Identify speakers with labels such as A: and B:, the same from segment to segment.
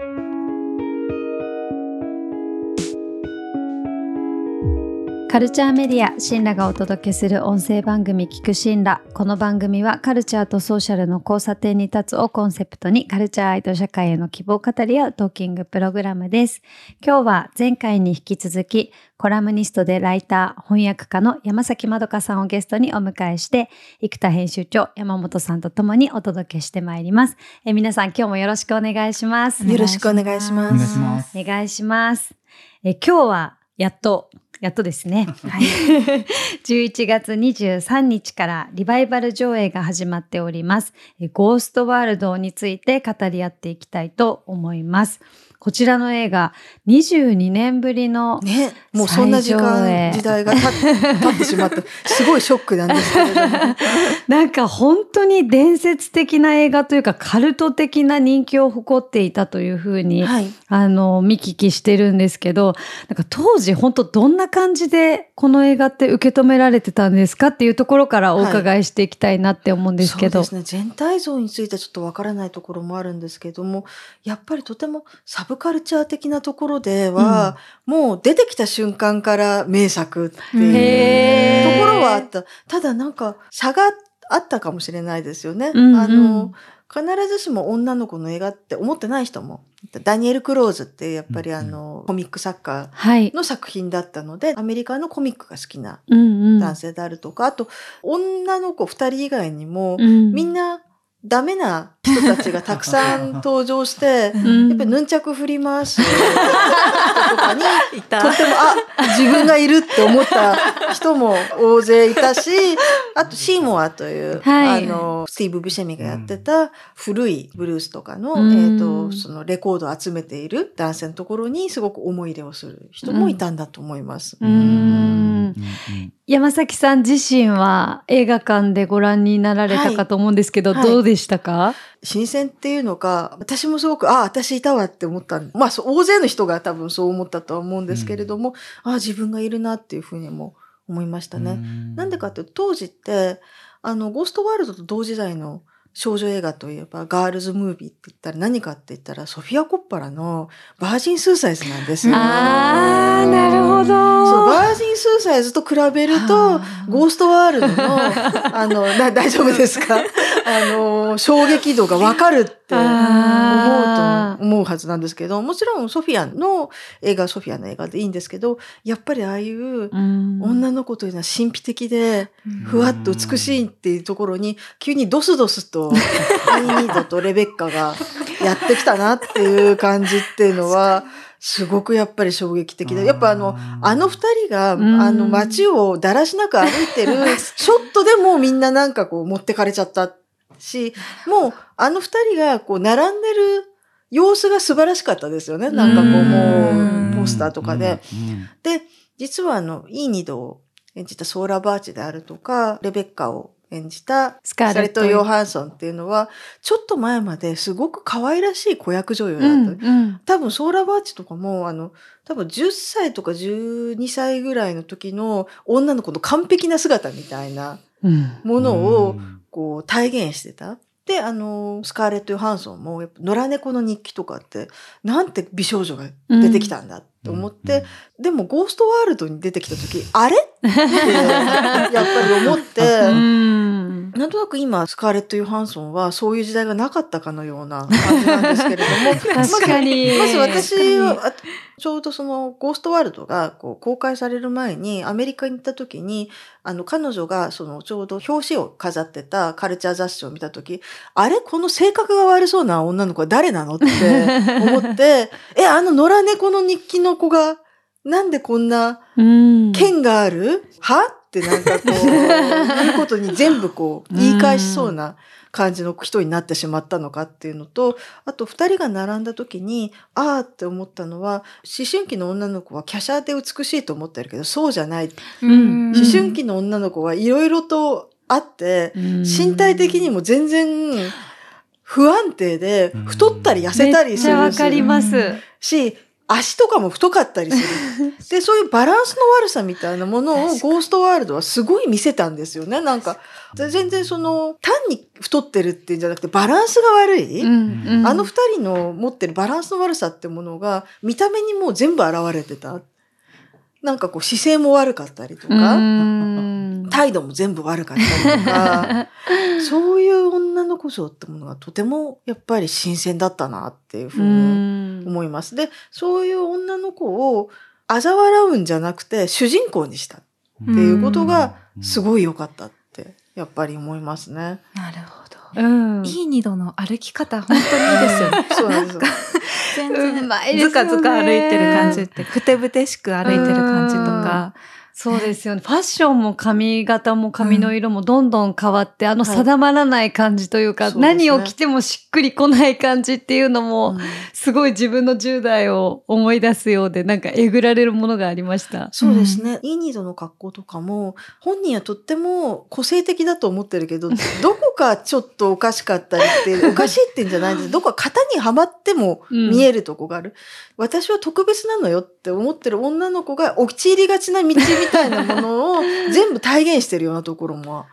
A: Thank you. カルチャーメディアシンラがお届けする音声番組聞くシンラ。この番組はカルチャーとソーシャルの交差点に立つをコンセプトにカルチャー愛と社会への希望を語り合うトーキングプログラムです。今日は前回に引き続きコラムニストでライター翻訳家の山崎まどかさんをゲストにお迎えして生田編集長山本さんとともにお届けしてまいります。え皆さん今日もよろしくお願いします。
B: よろしくお願いします。
C: お願いします。
A: お願いします。え今日はやっとやっとですね。はい、11月23日からリバイバル上映が始まっております。ゴーストワールドについて語り合っていきたいと思います。こちらの映画、22年ぶりの
B: ね、もうそんな時間、時代が経ってしまって、すごいショックなんですけれども。
A: なんか本当に伝説的な映画というかカルト的な人気を誇っていたというふうに、はい、あの、見聞きしてるんですけど、なんか当時本当どんな感じでこの映画って受け止められてたんですかっていうところからお伺いしていきたいなって思うんですけど。
B: はい、そうですね。全体像についてちょっとわからないところもあるんですけども、やっぱりとてもサブカルチャー的なところでは、うん、もう出てきた瞬間から名作っていうところはあった。ただなんか差があったかもしれないですよね。うんうん、あの、必ずしも女の子の映画って思ってない人も。ダニエル・クローズってやっぱりあの、コミック作家の作品だったので、はい、アメリカのコミックが好きな男性であるとか、うんうん、あと、女の子二人以外にも、うん、みんなダメな人たちがたくさん登場して、うん、やっぱりヌンチャク振り回す人とかに、とっても、あ、自分がいるって思った人も大勢いたし、あと、シーモアという、はい、あの、スティーブ・ビシェミがやってた古いブルースとかの、うん、えっ、と、そのレコードを集めている男性のところにすごく思い入れをする人もいたんだと思います。
A: うん、山崎さん自身は映画館でご覧になられたかと思うんですけど、はい、どうでしたか、
B: 新鮮っていうのか、私もすごく、ああ、私いたわって思った。まあ、大勢の人が多分そう思ったとは思うんですけれども、うん、ああ、自分がいるなっていうふうにも思いましたね。ん。なんでかっていうと、当時って、あの、ゴーストワールドと同時代の少女映画といえば、ガールズムービーって言ったら何かって言ったら、ソフィア・コッパラのバージン・スーサイズなんですよ。
A: ああ、なるほど。
B: そう、バージン・スーサイズと比べると、ゴーストワールドの、あの、大丈夫ですか？あの、衝撃度がわかるって思うと思うはずなんですけど、もちろんソフィアの映画、ソフィアの映画でいいんですけど、やっぱりああいう女の子というのは神秘的で、ふわっと美しいっていうところに、急にドスドスと、アイニードとレベッカがやってきたなっていう感じっていうのは、すごくやっぱり衝撃的で。やっぱあの、あの二人が、あの街をだらしなく歩いてるショットでもみんななんかこう持ってかれちゃったし、もうあの二人がこう並んでる様子が素晴らしかったですよね。なんかこうもうポスターとかで。で、実はあの、いい二度を演じたソーラ・バーチであるとか、レベッカを演じたスカーレット・ヨハンソンっていうのは、ちょっと前まですごく可愛らしい子役女優だった。うんうん、多分ソーラ・バーチとかも、あの、多分10歳とか12歳ぐらいの時の女の子の完璧な姿みたいなものをこう体現してた。で、あの、スカーレット・ヨハンソンも、野良猫の日記とかって、なんて美少女が出てきたんだと思って、うん、でも、ゴーストワールドに出てきた時、あれ？って、やっぱり思って、うん、なんとなく今、スカーレット・ヨハンソンは、そういう時代がなかったかのような感じなんですけれども、
A: 確かに。
B: まず私は、ちょうどその、ゴーストワールドがこう公開される前に、アメリカに行った時に、あの、彼女が、その、ちょうど表紙を飾ってたカルチャー雑誌を見た時、あれこの性格が悪そうな女の子は誰なのって思って、え、あの野良猫の日記の子が、なんでこんな、剣がある、は？ってなんかこう、いうことに全部こう、言い返しそうな感じの人になってしまったのかっていうのと、あと二人が並んだ時に、ああって思ったのは、思春期の女の子は華奢で美しいと思ってるけど、そうじゃない。思春期の女の子はいろいろとあって、身体的にも全然不安定で、太ったり痩せたりする
A: めっちゃわかります。
B: し、足とかも太かったりする。で、そういうバランスの悪さみたいなものをゴーストワールドはすごい見せたんですよね。なんか、全然その、単に太ってるっていうんじゃなくて、バランスが悪い。
A: うんうん
B: あの二人の持ってるバランスの悪さってものが、見た目にもう全部現れてた。なんかこう姿勢も悪かったりと
A: う
B: か、
A: ん
B: 態度も全部悪かったりとか、そういう女の子像ってものがとてもやっぱり新鮮だったなっていうふう
A: う
B: に
A: ん
B: 思います。で、そういう女の子を嘲笑うんじゃなくて主人公にしたっていうことがす
C: い。
B: ごい良かったってやっぱり思いますね。
D: なるほど。
A: うん
D: いい二度の歩き方、本当にいいですよね。
B: そうなんですよ。
D: 全
A: う
D: 然、ずかずか歩いてる感じって、ふてぶてしく歩いてる感じとか、
A: そうですよね。ファッションも髪型も髪の色もどんどん変わって、あの定まらない感じというか、
B: そうですね
A: 何を着てもしっくりこない感じっていうのも、
B: うん
A: すごい自分の10代を思い出すようで、なんかえぐられるものがありました。
B: そうですね。イーニードの格好とかも、本人はとっても個性的だと思ってるけど、どこかちょっとおかしかったりって、おかしいってんじゃないんです。どこか型にはまっても見えるとこがある。私は特別なのよって思ってる女の子が陥りがちな道みたいなものを全部体現してるようなところも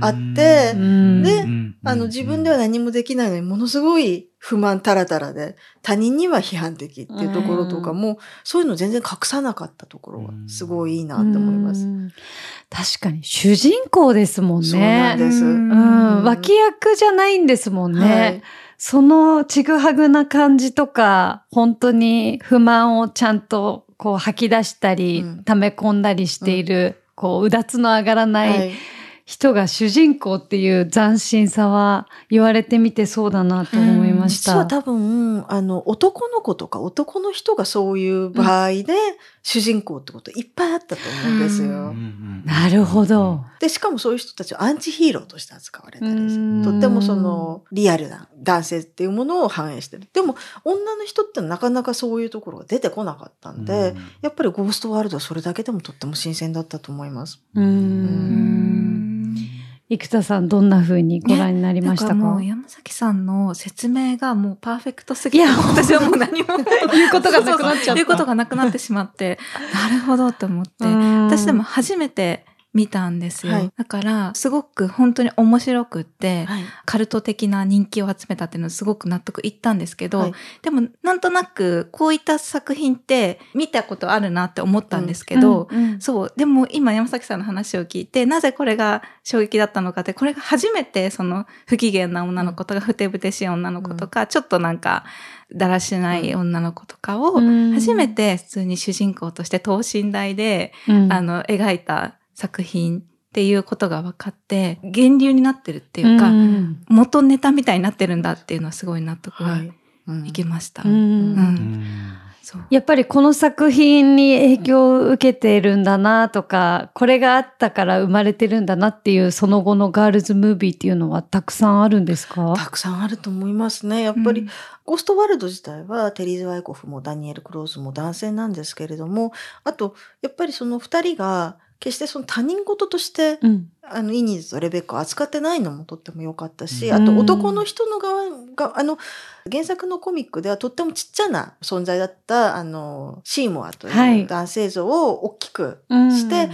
B: あって
A: うん。
B: であの自分では何もできないのにものすごい不満たらたらで他人には批判的っていうところとかも、そういうの全然隠さなかったところがすごいいいなって思います。
A: うん。確かに主人公ですもんね。
B: そうなんです。
A: うん、脇役じゃないんですもんね。
B: はい。
A: そのちぐはぐな感じとか、本当に不満をちゃんとこう吐き出したり、
B: うん。
A: 溜め込んだりしている、こう、うだつの上がらない人が主人公っていう斬新さは言われてみてそうだなと思いました。
B: 実は多分、あの、男の子とか男の人がそういう場合で、主人公ってこといっぱいあったと思うんですよ。
A: なるほど。
B: で、しかもそういう人たちはアンチヒーローとして扱われたりす
A: うん
B: る。とってもその、リアルな男性っていうものを反映してる。でも、女の人ってなかなかそういうところが出てこなかったんで、やっぱりゴーストワールドはそれだけでもとっても新鮮だったと思います。
A: うーん。生田さん、どんな風にご覧になりましたか,、
D: なんかもう山崎さんの説明がもうパーフェクトすぎて、
A: いや
D: 私はもう何も。
A: 言うことがなくなっちゃった。
D: 言うことがなくなってしまって、なるほどと思って、
A: 私
D: 私でも初めて見たんですよ。
B: はい。
D: だから、すごく本当に面白くって、
B: はい。
D: カルト的な人気を集めたっていうのはすごく納得いったんですけど、
B: はい。
D: でもなんとなくこういった作品って見たことあるなって思ったんですけど、そう。でも今山崎さんの話を聞いて、なぜこれが衝撃だったのかって、これが初めてその不機嫌な女の子とか、ふてぶてしい女の子とか、ちょっとなんか、だらしない女の子とかを、初めて普通に主人公として等身大で、
A: うん。
D: あの、描いた作品っていうことが分かって、源流になってるっていうか、
A: ん
D: 元ネタみたいになってるんだっていうのはすごい納得が
B: はい。
D: きました。
A: やっぱりこの作品に影響を受けてるんだなとか、これがあったから生まれてるんだなっていうその後のガールズムービーっていうのはたくさんあるんですか？
B: たくさんあると思いますね。やっぱり、
D: うん
B: ゴーストワールド自体はテリーズ・ワイコフもダニエル・クローズも男性なんですけれども、あと、やっぱりその二人が決してその他人事として、
A: うん。
B: あの、イニーズとレベッカを扱ってないのもとっても良かったし、
C: うん。
B: あと男の人の側が、あの、原作のコミックではとってもちっちゃな存在だった、あの、シーモアと
A: はい。
B: いう男性像を大きく
A: うん。
B: して、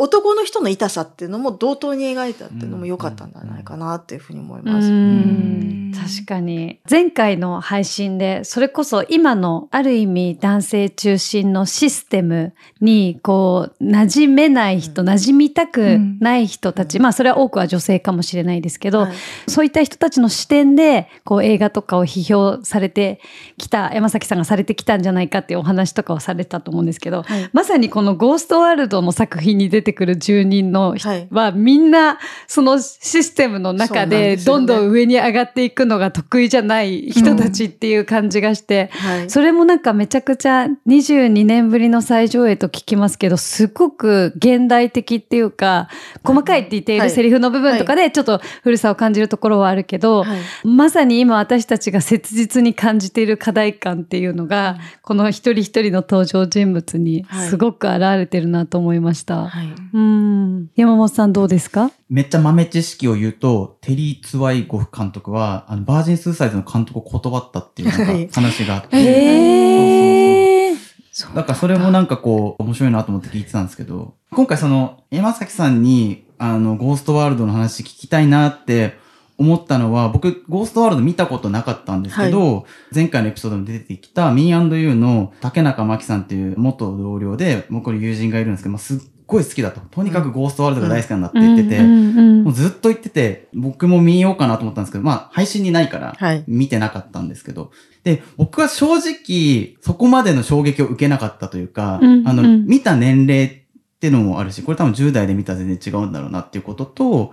B: 男の人の痛さっていうのも同等に描いたっていうのも良かったんじゃないかなっていうふうに思います。
A: うん。確かに。前回の配信で、それこそ今のある意味男性中心のシステムに、こう、馴染めない人、
B: うん。
A: 馴染みたくない人たち、
B: うん。
A: まあそれは多くは女性かもしれないですけど、
B: はい。
A: そういった人たちの視点で、こう映画とかを批評されてきた、山崎さんがされてきたんじゃないかっていうお話とかをされたと思うんですけど、
B: はい。
A: まさにこのゴーストワールドの作品に出てくる住人の人
B: はい。
A: はみんなそのシステムの中でどんどん上に上がっていくのが得意じゃない人たちっていう感じがして、
B: はい。
A: それもなんかめちゃくちゃ22年ぶりの再上映と聞きますけど、すごく現代的っていうか、細かいって言ってい
B: はい
A: るセリフの部分とかでちょっと古さを感じるところはあるけど、
B: はい。
A: まさに今私たちが切実に感じている課題感っていうのが、この一人一人の登場人物にすごく現れてるなと思いました。
B: はい。
A: うん。山本さんどうですか？
C: めっちゃ豆知識を言うと、テリー・ツワイゴフ監督は、あの、バージン・スーサイズの監督を断ったっていうなんか
B: はい。
C: 話があって、
A: へー。
D: そう
C: だからそれもなんかこう、面白いなと思って聞いてたんですけど、今回その、山崎さんに、あの、ゴーストワールドの話聞きたいなって思ったのは、僕、ゴーストワールド見たことなかったんですけど、前回のエピソードに出てきた Me&You の竹中真紀さんっていう元同僚で、僕の友人がいるんですけど、まあ、すっごい好きだと。とにかくゴーストワールドが大好きなんだって言ってて、もうずっと言ってて、僕も見ようかなと思ったんですけど、まあ、配信にないから、
B: はい。
C: 見てなかったんですけど。で、僕は正直、そこまでの衝撃を受けなかったというか、あの、
A: うんうん
C: 見た年齢っていうのもあるし、これ多分10代で見たら全然違うんだろうなっていうことと、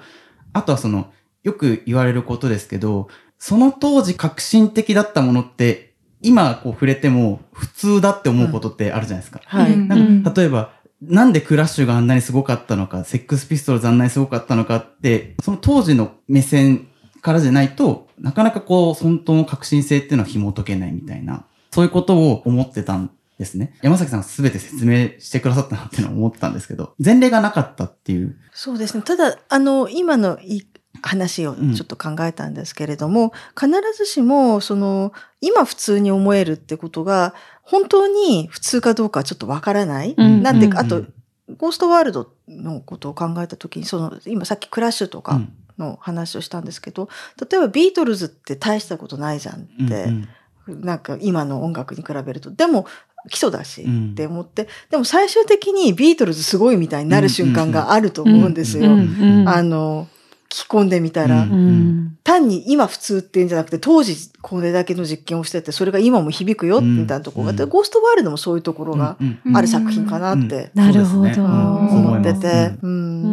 C: あとはその、よく言われることですけど、その当時革新的だったものって、今こう触れても普通だって思うことってあるじゃないですか。
B: はい。
D: うん
C: なんか例えば、なんでクラッシュがあんなにすごかったのか、セックスピストルズあんなにすごかったのかって、その当時の目線からじゃないと、なかなかこう、本当の革新性っていうのは紐解けないみたいな、そういうことを思ってたんですね。山崎さんが全て説明してくださったなっていうのは思ったんですけど、前例がなかったっていう。
B: そうですね。ただ、あの、今の話をちょっと考えたんですけれども、必ずしも、その、今普通に思えるってことが、本当に普通かどうかはちょっっとわからない。
A: うん。
B: なんでか、
A: うん
B: あと、ゴーストワールドのことを考えたときに、その、今さっきクラッシュとか
C: うん。
B: の話をしたんですけど、例えばビートルズって大したことないじゃんって、
C: うん
B: なんか今の音楽に比べると。でも、基礎だし
C: うん。
B: って思って、でも最終的にビートルズすごいみたいになる瞬間があると思うんですよ。
C: うん
B: あの、聞き込んでみたら、
C: うん。
B: 単に今普通っていうんじゃなくて、当時これだけの実験をしてて、それが今も響くよ、
C: うん
B: みたいなところがあって、
C: うん。
B: ゴーストワールドもそういうところがある作品かなって
A: なるほど。
C: そうですね。うん。そう
B: 思ってて
C: ます、
B: うん。
A: う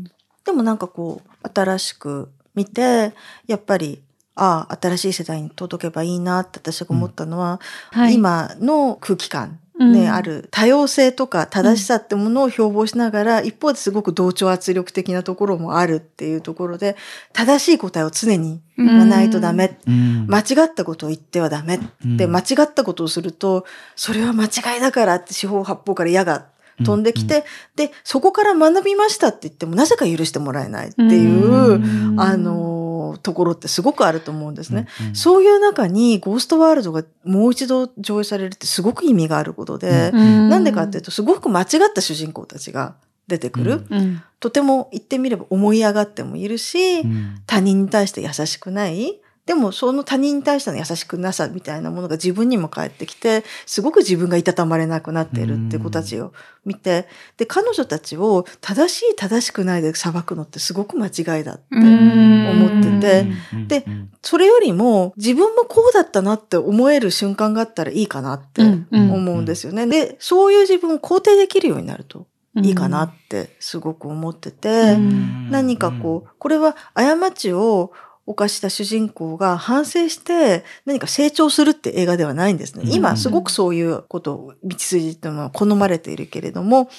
A: ん。
B: でもなんかこう、新しく見て、やっぱり、ああ、新しい世代に届けばいいなって私が思ったのは、
A: はい。
B: 今の空気感
A: うん。
B: ね、ある多様性とか正しさってものを標榜しながら、一方ですごく同調圧力的なところもあるっていうところで、正しい答えを常に
D: うん
B: 言わないとダメ。
C: うん。
B: 間違ったことを言ってはダメ。で、間違ったことをすると、それは間違いだからって四方八方から矢が飛んできて、で、そこから学びましたって言っても、なぜか許してもらえないっていう、
A: うん。
B: あのーところってすごくあると思うんですね。
C: うん
B: そういう中にゴーストワールドがもう一度上映されるってすごく意味があることで、
A: うん
B: なんでかっていうと、すごく間違った主人公たちが出てくる。
C: うん
A: うん
B: とても言ってみれば思い上がってもいるし、
C: うん
B: 他人に対して優しくない。でもその他人に対しての優しくなさみたいなものが自分にも返ってきて、すごく自分がいたたまれなくなっているって子たちを見て、で、彼女たちを正しい正しくないで裁くのってすごく間違いだって思ってて、で
C: うん。
B: それよりも自分もこうだったなって思える瞬間があったらいいかなって思うんですよね。で、そういう自分を肯定できるようになるといいかなってすごく思ってて、
A: うん。
B: 何かこう、これは過ちを犯した主人公が反省して何か成長するって映画ではないんですね。
C: うん
B: 今すごくそういうことを道筋っていうのは好まれているけれども、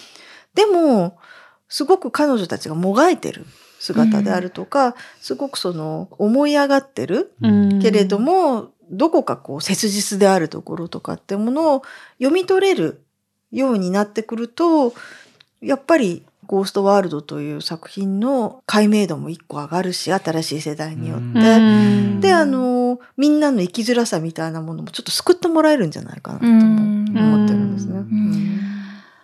B: でも、すごく彼女たちがもがいてる姿であるとか、すごくその思い上がってる
A: うん
B: けれども、どこかこう切実であるところとかってものを読み取れるようになってくると、やっぱりゴーストワールドという作品の解明度も一個上がるし、新しい世代によって。
A: うん。
B: で、あの、みんなの生きづらさみたいなものもちょっと救ってもらえるんじゃないかなとも思ってるんですね。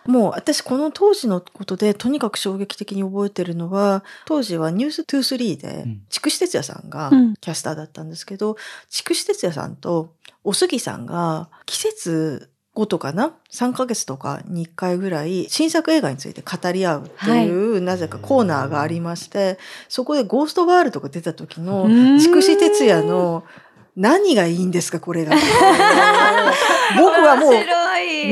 B: もう私この当時のことでとにかく衝撃的に覚えてるのは当時はニュース23で
C: うん。
B: 筑紫哲也さんが
A: うん。
B: キャスターだったんですけど筑紫哲也さんとおすぎさんが季節ごとかな？3ヶ月とかに1回ぐらい新作映画について語り合うっていう、なぜかコーナーがありましてそこで「ゴーストワールド」が出た時の
A: うん。
B: 筑紫哲也の何がいいんですかこれが。僕はもう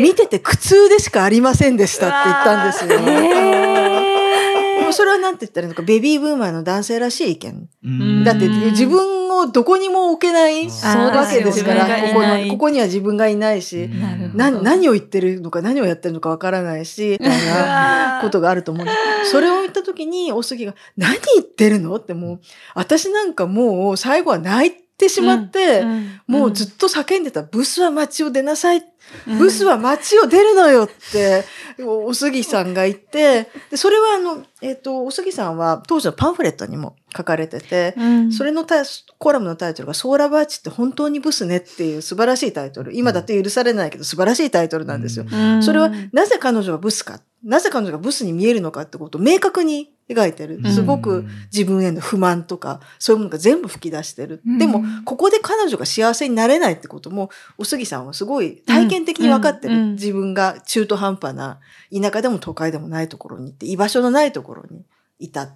B: 見てて苦痛でしかありませんでしたって言ったんですよ。
A: へー。
B: もうそれはなんて言ったらいいのか、ベビーブーマーの男性らしい意見。
C: うん。
B: だって
A: うん
B: 自分をどこにも置けないわけですから、ここここには自分がいないし、
C: うん。
B: な何を言ってるのか何をやってるのかわからないし、みたいなことがあると思う。んです。それを言った時に、おすぎが、何言ってるの？ってもう、私なんかもう最後は泣いてしまって、もうずっと叫んでた、ブスは街を出なさい。ブスは街を出るのよって、おおすぎさんが言って、で、それはあの、えっ、と、おすぎさんは当時のパンフレットにも書かれてて、
A: うん。
B: それのタイコラムのタイトルが「ソーラバーチって本当にブスね」っていう素晴らしいタイトル。今だって許されないけど素晴らしいタイトルなんですよ。
A: うん。
B: それはなぜ彼女がブスか？なぜ彼女がブスに見えるのかってことを明確に描いてる。
A: うん。
B: すごく自分への不満とかそういうものが全部吹き出してる。
D: うん。
B: でもここで彼女が幸せになれないってこともお杉さんはすごい体験的に分かってる、
A: うん。うん。
B: 自分が中途半端な田舎でも都会でもないところに行って居場所のないところにいた。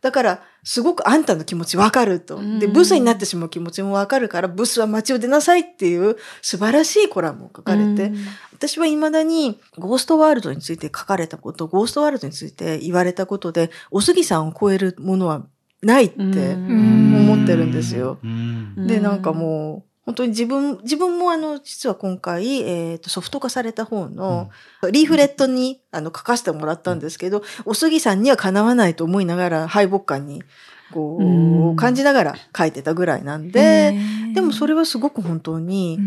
B: だから、すごくあんたの気持ちわかると。で、
A: うん
B: ブスになってしまう気持ちもわかるから、ブスは街を出なさいっていう素晴らしいコラムを書かれて、私は未だにゴーストワールドについて書かれたこと、ゴーストワールドについて言われたことで、お杉さんを超えるものはないって
A: うん
B: 思ってるんですよ。
C: うん
B: で、なんかもう、本当に自分、自分もあの、実は今回、えっ、と、ソフト化された方の、リーフレットにあの書かせてもらったんですけど、お杉さんにはかなわないと思いながら、敗北感に、こう、
A: うん。
B: 感じながら書いてたぐらいなんで、でもそれはすごく本当に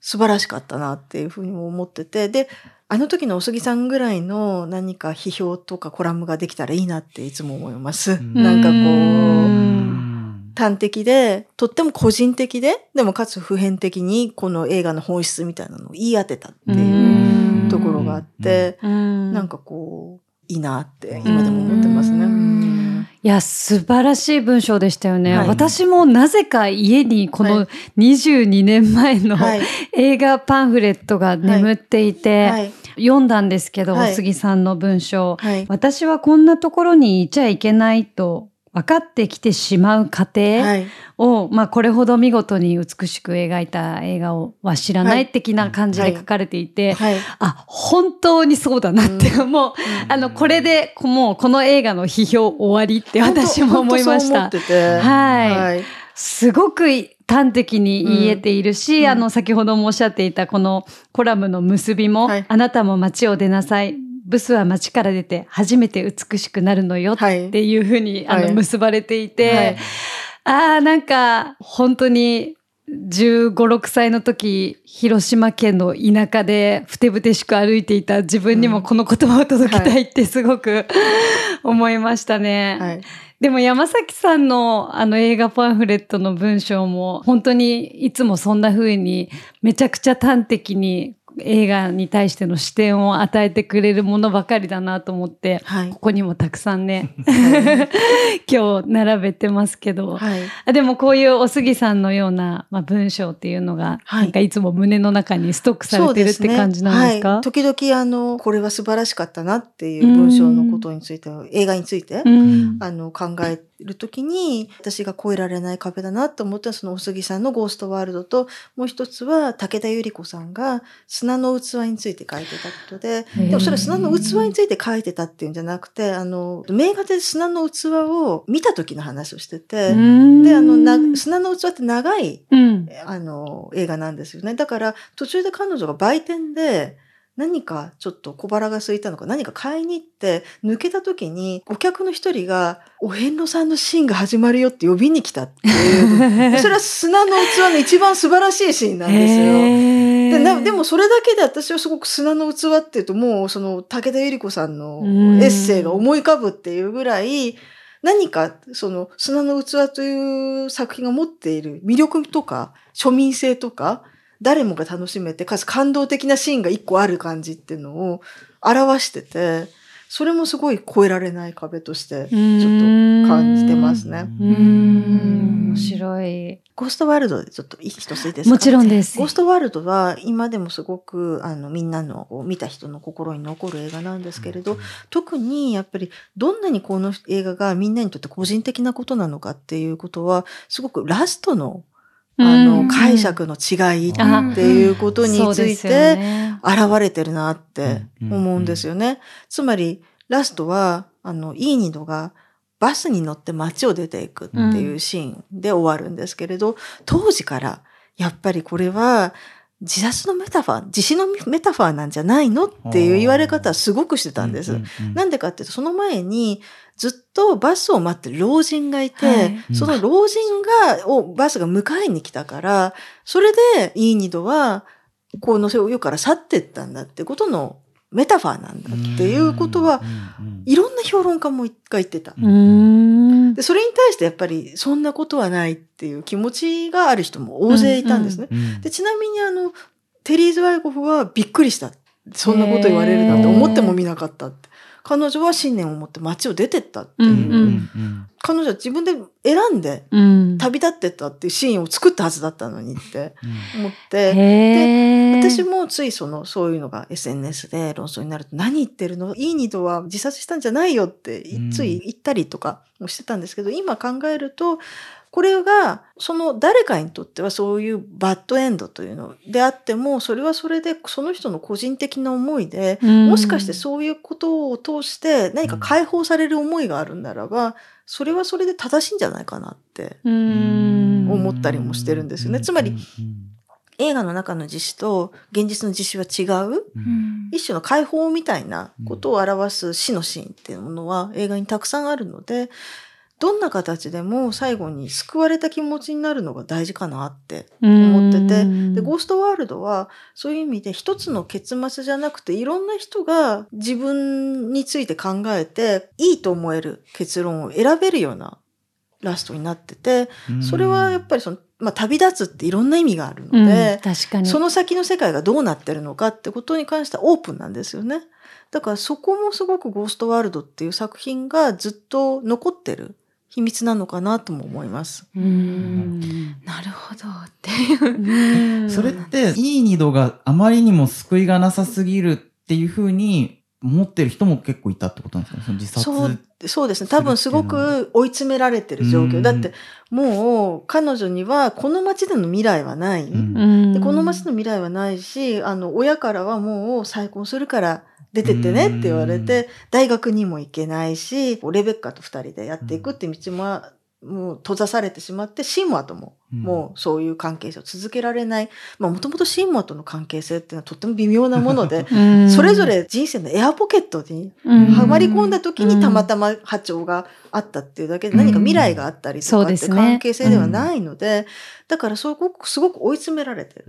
B: 素晴らしかったなっていうふうにも思ってて、で、あの時のお杉さんぐらいの何か批評とかコラムができたらいいなっていつも思います。
C: ん。
B: なんかこう、
A: うん
B: 端的で、とっても個人的で、でもかつ普遍的にこの映画の本質みたいなのを言い当てたっていうところがあって、
A: うん
B: なんかこう、いいなって今でも思ってますね。
D: うん
A: いや、素晴らしい文章でしたよね。
B: はい
A: 私もなぜか家にこ
B: は
A: の22年前の
B: はい。
A: 映画パンフレットが眠っていて、
B: はい。
A: 読んだんですけど、
B: はい
A: お杉さんの文章。
B: はい。
A: 私はこんなところにいちゃいけないと分かってきてしまう過程
B: はい。
A: を、まあこれほど見事に美しく描いた映画をは知らな
B: はい
A: い的な感じで書かれていて、
B: はい。
A: あ、本当にそうだなって思う。あの、これで、もうこの映画の批評終わりって私も思いました。
B: 本当そう思ってて。
A: はい
B: はい。
A: すごく端的に言えているし、
B: うん
A: あの、先ほどもおっしゃっていたこのコラムの結びも、
B: はい
A: あなたも街を出なさい。ブスは街から出て初めて美しくなるのよっ
B: はい。
A: ていうふうに、あの、
B: はい
A: 結ばれていて、
B: はい
A: ああ、なんか、本当に、15、6歳の時、広島県の田舎でふてぶてしく歩いていた自分にもこの言葉を届けたいってすごく 思いましたね。
B: はい。
A: でも山崎さんのあの映画パンフレットの文章も本当にいつもそんな風にめちゃくちゃ端的に映画に対しての視点を与えてくれるものばかりだなと思って、
B: はい。
A: こ。こにもたくさんね、今日並べてますけど、
B: はい。
A: あでもこういうお杉さんのような、まあ、文章っていうのが、
B: はい。
A: なんかいつも胸の中にストックされてるって感じなんですか？
B: はい、時々あの、これは素晴らしかったなっていう文章のことについて、映画について、
A: うん。
B: あの、考えるときに、私が越えられない壁だなと思ったそのお杉さんのゴーストワールドと、もう一つは武田由里子さんが砂の器について書いてたことで、でもそれは砂の器について書いてたっていうんじゃなくて、あの、名画で砂の器を見た時の話をしてて、
A: うん。
B: で、あの、な砂の器って長い
A: うん。
B: あの、映画なんですよね。だから、途中で彼女が売店で、何かちょっと小腹が空いたのか何か買いに行って抜けた時にお客の一人がお遍路さんのシーンが始まるよって呼びに来たっていう それは砂の器の一番素晴らしいシーンなんですよ。
A: へー
B: でなでもそれだけで私はすごく砂の器っていうともうその武田由里子さんの
A: うん
B: エッセイが思い浮かぶっていうぐらい何かその砂の器という作品が持っている魅力とか庶民性とか誰もが楽しめてかつ感動的なシーンが一個ある感じっていうのを表しててそれもすごい越えられない壁としてちょっと感じてますね。
A: うーん面白い。
B: ゴーストワールドでちょっと一ついいですか
A: もちろんです。
B: ゴーストワールドは今でもすごくあのみんなのこう見た人の心に残る映画なんですけれど特にやっぱりどんなにこの映画がみんなにとって個人的なことなのかっていうことはすごくラストのあ
A: うん
B: の解釈の違いっていうことについて
A: ね。
B: 現れてるなって
C: うん
B: 思うんですよね。つまりラストはあのイーニドがバスに乗って街を出ていくっていうシーンで終わるんですけれど、当時からやっぱりこれは自殺のメタファー自死のメタファーなんじゃないのっていう言われ方はすごくしてたんです。なんでかっていうとその前にずっとバスを待ってる老人がいて、
A: はい
B: その老人がをバスが迎えに来たからそれでイーニドはこの世から去ってったんだってことのメタファーなんだっていうことは、いろんな評論家もが言ってた。で、それに対してやっぱりそんなことはないっていう気持ちがある人も大勢いたんですね。でちなみにあの、テリーズ・ワイコフはびっくりした。そんなこと言われるなんて思ってもみなかったって。彼女は信念を持って街を出てったっていう。うんうん、彼女は自分で選んで旅立ってったっていうシーンを作ったはずだったのにって思って、で私もついそのそういうのが SNS で論争になると何言ってるの？いい二度は自殺したんじゃないよってつい言ったりとかもしてたんですけど、今考えるとこれが、その誰かにとってはそういうバッドエンドというのであっても、それはそれでその人の個人的な思いで、もしかしてそういうことを通して何か解放される思いがあるんならば、それはそれで正しいんじゃないかなって思ったりもしてるんですよね。つまり、映画の中の実施と現実の実施は違う、うん、一種の解放みたいなことを表す死のシーンっていうものは映画にたくさんあるのでどんな形でも最後に救われた気持ちになるのが大事かなって思ってて、で、ゴーストワールドはそういう意味で一つの結末じゃなくていろんな人が自分について考えていいと思える結論を選べるようなラストになってて、それはやっぱりその、まあ、旅立つっていろんな意味があるので、
A: うん、確かに。
B: その先の世界がどうなってるのかってことに関してはオープンなんですよね。だからそこもすごくゴーストワールドっていう作品がずっと残ってる秘密なのかなとも思います。う
D: んなるほどってい
C: う。それっていい二度があまりにも救いがなさすぎるっていうふうに思ってる人も結構いたってことなんですかその自殺
B: そうそうですね。多分すごく追い詰められてる状況。だってもう彼女にはこの街での未来はない。でこの街の未来はないし、あの親からはもう再婚するから出てってねって言われて、大学にも行けないし、レベッカと二人でやっていくって道も、もう閉ざされてしまって、シンモアとも、もうそういう関係性を続けられない。まあもともとシンモアとの関係性っていうのはとっても微妙なもので、それぞれ人生のエアポケットにはまり込んだ時にたまたま波長があったっていうだけで何か未来があったりとかって関係性ではないので、だからすごく、すごく追い詰められてる。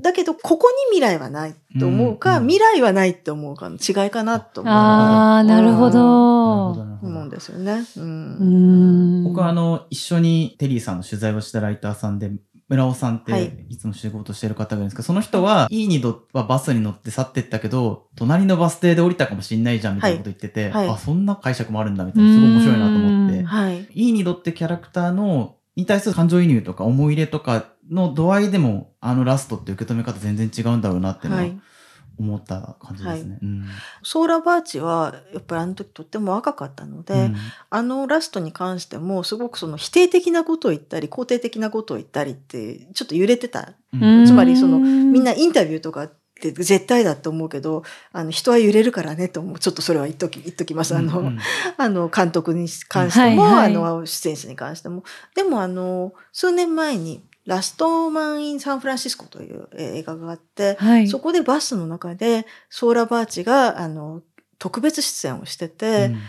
B: だけど、ここに未来はないと思うか、未来はないって思うかの違いかなと思う。
A: ああ、なるほど。
B: 思うんですよね。う
C: ん、僕はあの、一緒にテリーさんの取材をしたライターさんで、村尾さんってい。つも仕事してる方がいるんですけど、その人は、い。い二度はバスに乗って去ってったけど、隣のバス停で降りたかもしんないじゃんみたいなこと言ってて、はい。はい、あ、そんな解釈もあるんだみたいな、すごい面白いなと思って、はい、いい二度ってキャラクターのに対する感情移入とか思い入れとかの度合いでも、あのラストって受け止め方全然違うんだろうなってのは、思った感じですね、はい。うん、
B: ソーラーバーチはやっぱりあの時とっても若かったので、うん、あのラストに関してもすごくその否定的なことを言ったり肯定的なことを言ったりってちょっと揺れてた、うん、つまりそのみんなインタビューとかって絶対だと思うけど、あの、人は揺れるからねと思う。ちょっとそれは言っとき、言っときます。あの、うんうん、あの、監督に関しても、はいはい、あの、出演者に関しても。でも、あの、数年前に、ラストマン・イン・サンフランシスコという映画があって、はい、そこでバスの中で、ソーラ・バーチが、あの、特別出演をしてて、うん。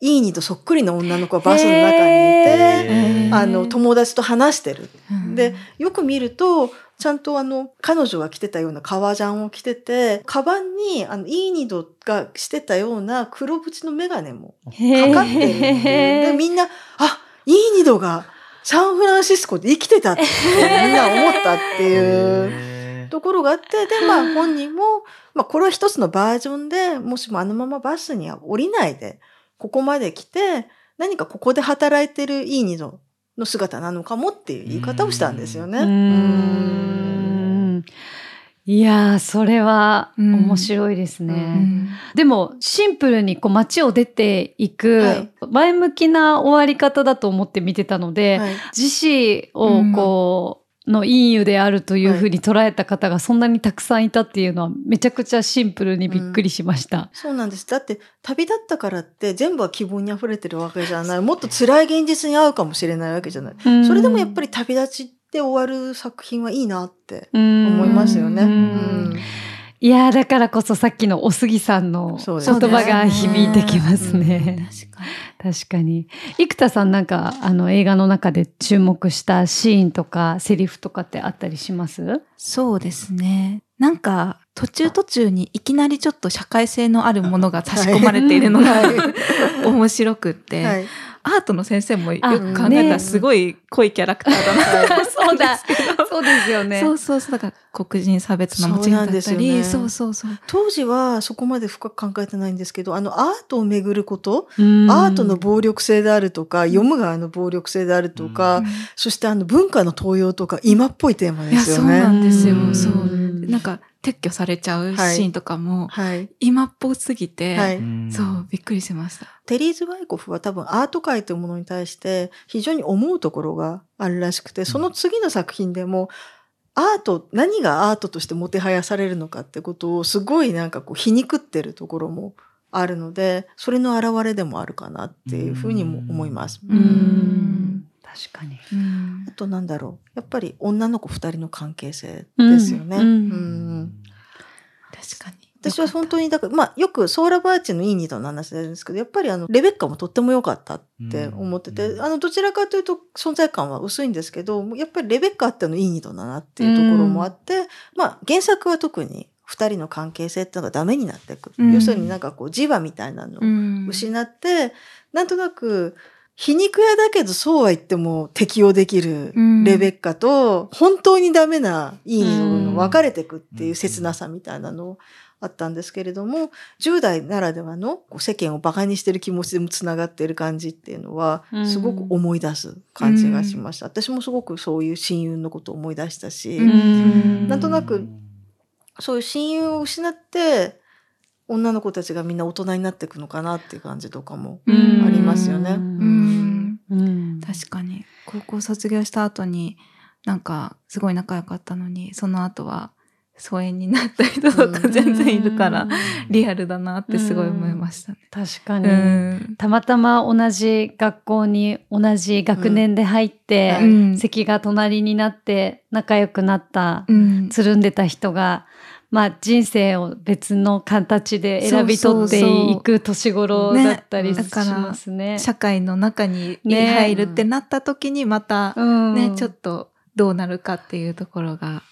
B: いいにとそっくりの女の子がバスの中にいて、あの、友達と話してる。で、よく見ると、ちゃんとあの、彼女が着てたような革ジャンを着てて、カバンに、あの、イーニドがしてたような黒縁のメガネもかかってるで、みんな、あ、イーニドがサンフランシスコで生きてたって みんな思ったっていう。ところがあって、で、まあ本人も、まあこれは一つのバージョンで、もしもあのままバスには降りないで、ここまで来て、何かここで働いてるイーニドの姿なのかもっていう言い方をしたんですよね。
A: いやそれは面白いですね。うん、でも、シンプルにこう街を出ていく、前向きな終わり方だと思って見てたので、はい、自死をこう、の陰湯であるというふうに捉えた方がそんなにたくさんいたっていうのはめちゃくちゃシンプルにびっくりしました。うん、
B: そうなんです。だって旅立ったからって全部は希望に溢れてるわけじゃない。もっと辛い現実に合うかもしれないわけじゃない。うん、それでもやっぱり旅立ちで終わる作品はいいなって思いますよね。うん。
A: いやだからこそさっきのおすぎさんの言葉が響いてきますね。確かに。生田さんなんかあの映画の中で注目したシーンとかセリフとかってあったりします？
D: そうですね。なんか途中途中にいきなりちょっと社会性のあるものが差し込まれているのが、
B: はい。
D: 面白くって、
B: はい
D: アートの先生もよく
A: あ
D: 考えた
A: ね
D: らすごい濃いキャラクターだな、
A: そうだ。そうですよね。
D: そうそうそう。だから黒人差別のもちろんだったり、
B: ですよね
D: そうそうそう。
B: 当時はそこまで深く考えてないんですけどあのアートをめぐること、
A: うん
B: アートの暴力性であるとか読む側の暴力性であるとか、
C: うん
B: そしてあの文化の登用とか今っぽいテーマですよ
D: そうな
B: ね。
D: んですよ
A: う。ん
D: そう。なんか撤去されちゃうシーンとかも、
B: はい、
D: 今っぽすぎて、
B: はい。
D: そう、びっくりしました。
B: テリーズ・ワイコフは多分アート界というものに対して非常に思うところがあるらしくてその次の作品でもアート何がアートとしてもてはやされるのかってことをすごいなんかこう皮肉ってるところもあるのでそれの表れでもあるかなっていうふうにも思います。
A: う
D: うんん
A: 確かに。
D: うん。
B: あとなんだろう。やっぱり女の子二人の関係性ですよね。
A: うん。
B: うん。
D: 確かに。
B: 私は本当にだから、まあ、よくソーラバーチのいいニドの話なんですけどやっぱりあのレベッカもとっても良かったって思ってて、
C: うん。
B: あのどちらかというと存在感は薄いんですけどやっぱりレベッカってのいいニドだなっていうところもあって、まあ原作は特に2人の関係性っていうのがダメになっていく、
D: うん。
B: 要するになんかこう磁場みたいなのを
D: うん。
B: 失って、なんとなく皮肉屋だけどそうは言っても適応できる
D: うん。
B: レベッカと本当にダメないいニドの分かれていくっていう切なさみたいなのあったんですけれども10代ならではの世間をバカにしてる気持ちでもつながっている感じっていうのは
A: うん。
B: すごく思い出す感じがしました、私もすごくそういう親友のことを思い出したし、
A: うん。
B: なんとなくそういう親友を失って女の子たちがみんな大人になっていくのかなっていう感じとかも
D: うん。
B: ありますよね。
D: うん
A: うん
D: 確かに。高校卒業した後に、なんか、すごい仲良かったのに、その後は、疎遠になった人とか全然いるから、リアルだなってすごい思いましたね。
A: 確かに。
D: うん。
A: たまたま同じ学校に同じ学年で入って、
B: うん
D: うん
A: 席が隣になって仲良くなった、
D: うん
A: つるんでた人が、まあ人生を別の形で選び取っていく年頃だったりしますね。
D: 社会の中に
A: ね。
D: 入るってなった時にまた、
A: うん。
D: ね、ちょっとどうなるかっていうところが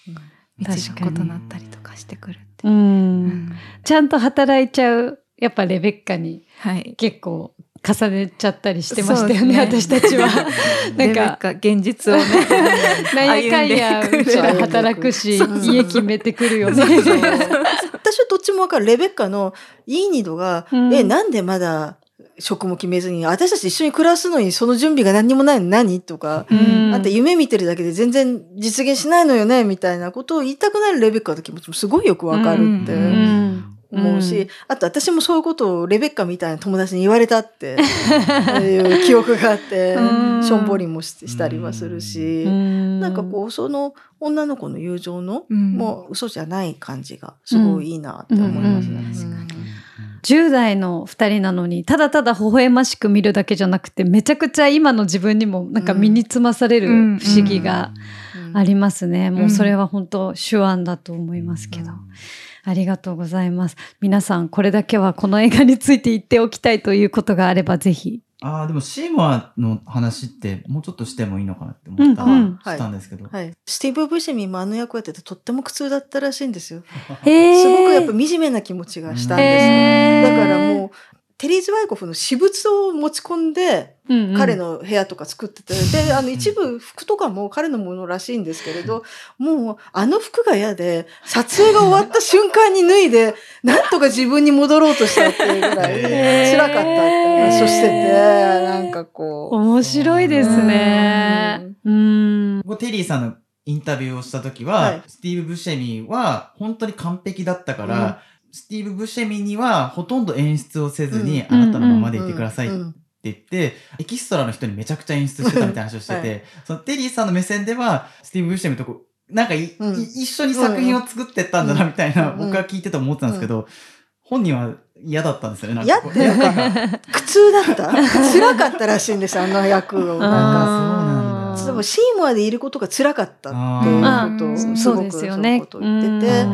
D: 道
A: 確かに
D: の異なったりとかしてくるって。
A: うん。
D: うん。
A: ちゃんと働いちゃう、やっぱレベッカに
D: はい。
A: 結構重ねちゃったりしてましたよね、
D: ね。
A: 私たちは。なんか、
D: カ現実をね、
A: なんやかんや、うちは働く。し、家決めてくるよね。
B: 私はどっちもわかる。レベッカのいいニドが、
A: うん。
B: え、なんでまだ職も決めずに、私たち一緒に暮らすのにその準備が何にもないの何とか、
A: うん。
B: あんた夢見てるだけで全然実現しないのよねみたいなことを言いたくなるレベッカの気持ちもすごいよくわかるって
A: うん
B: 思うし、あと私もそういうことをレベッカみたいな友達に言われたって いう記憶があって、
A: うん。
B: しょんぼりもししたりはするし、
A: うん。
B: なんかこうその女の子の友情の、
D: うん。
B: もう嘘じゃない感じがすごいいいなって思いますね。
A: うん
B: うん
D: 確か
A: 10代の2人なのにただただ微笑ましく見るだけじゃなくてめちゃくちゃ今の自分にもなんか身につまされる
D: うん
A: 不思議が
B: うん。
A: ありますね。もう
D: うん
A: それは本当手腕だと思いますけど。ありがとうございます。皆さんこれだけはこの映画について言っておきたいということがあればぜひ。
C: ああ、でもシーモアの話ってもうちょっとしてもいいのかなって思った
A: うんうん
C: りしたんですけど。
B: はい、スティーブ・ブシェミもあの役をやっててとっても苦痛だったらしいんですよ。
A: え
B: すごくやっぱ惨めな気持ちがしたんですね。だからもうテリーズ・ワイコフの私物を持ち込んで
A: うんうん
B: 彼の部屋とか作ってて、であの一部服とかも彼のものらしいんですけれどもうあの服が嫌で撮影が終わった瞬間に脱いでなんとか自分に戻ろうとしたっていうぐらい
C: へ
B: 辛かったって話をしててなんかこう。
A: 面白いですね。うん。
C: 僕テリーさんのインタビューをした時は、
B: はい
C: スティーブ・ブシェミは本当に完璧だったから、
B: うん
C: スティーブ・ブシェミにはほとんど演出をせずに、
B: うん。
C: あなたのままでいてくださいって
B: うん
C: 言って、エキストラの人にめちゃくちゃ演出してたみたいな話をしてて、
B: はい
C: そのテリーさんの目線では、スティーブ・ブシェミとこう、なんかい、
B: うん。
C: い一緒に作品を作ってったんだなみたいな、
B: うん。
C: 僕は聞いてて思ってたんですけど、本人は嫌だったんですよね。なん
B: 嫌っていうか苦痛だった？辛かったらしいんですよあの役を。なんか。
C: あー
B: でもシーモアでいることが辛かったっていうことをす
A: そう
B: ごく
A: ですよね。
B: そういうことを言ってて、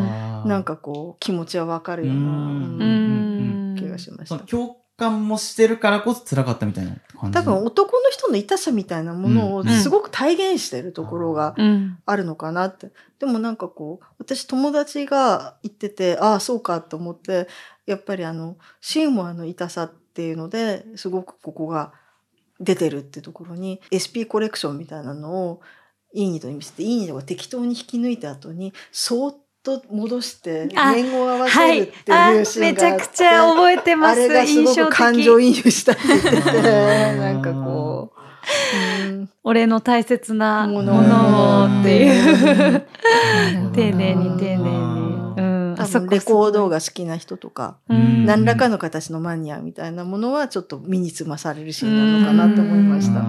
B: なんかこう気持ちはわかるような気がしました。
C: 共感もしてるからこそ辛かったみたいな感じ。
B: 多分男の人の痛さみたいなものをすごく体現してるところがあるのかなって。でもなんかこう、私友達が言ってて、ああ、そうかと思って、やっぱりあの、シーモアの痛さっていうので、すごくここが出てるってところに、SP コレクションみたいなのを、いいニドに見せて、いいニドが適当に引き抜いた後に、そーっと戻して面を合わせるっていうシーンがあって、
A: めちゃくちゃ覚えてます。
B: あれがすごく感情移入したって言ってて、なんかこう。
A: うん、俺の大切なものをっていう。丁寧に丁寧に、
B: うん、多分レコードが好きな人とか、何らかの形のマニアみたいなものはちょっと身につまされるシーンなのかなと思いました。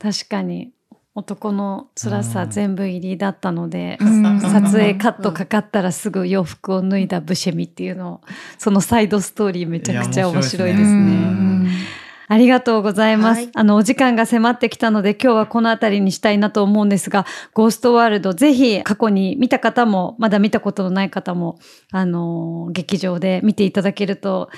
A: 確かに男の辛さ全部入りだったので、撮影カットかかったらすぐ洋服を脱いだブシェミっていうのをそのサイドストーリーめちゃくちゃ面白いですね。ありがとうございます。はい、あの、お時間が迫ってきたので、今日はこの辺りにしたいなと思うんですが、ゴーストワールド、ぜひ過去に見た方も、まだ見たことのない方も、あの、劇場で見ていただけると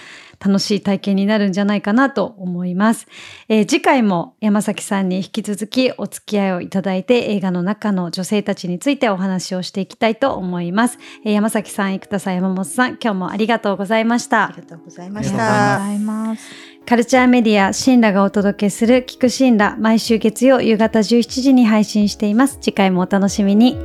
A: 楽しい体験になるんじゃないかなと思います。えー、次回も山崎さんに引き続きお付き合いをいただいて、映画の中の女性たちについてお話をしていきたいと思います。えー、山崎さん、生田さん、山本さん、今日もありがとうございました。
B: ありがとうございました。
D: ありがとうございます。
A: カルチャーメディア、シンラがお届けする聞くシンラ、毎週月曜夕方17時に配信しています。次回もお楽しみに。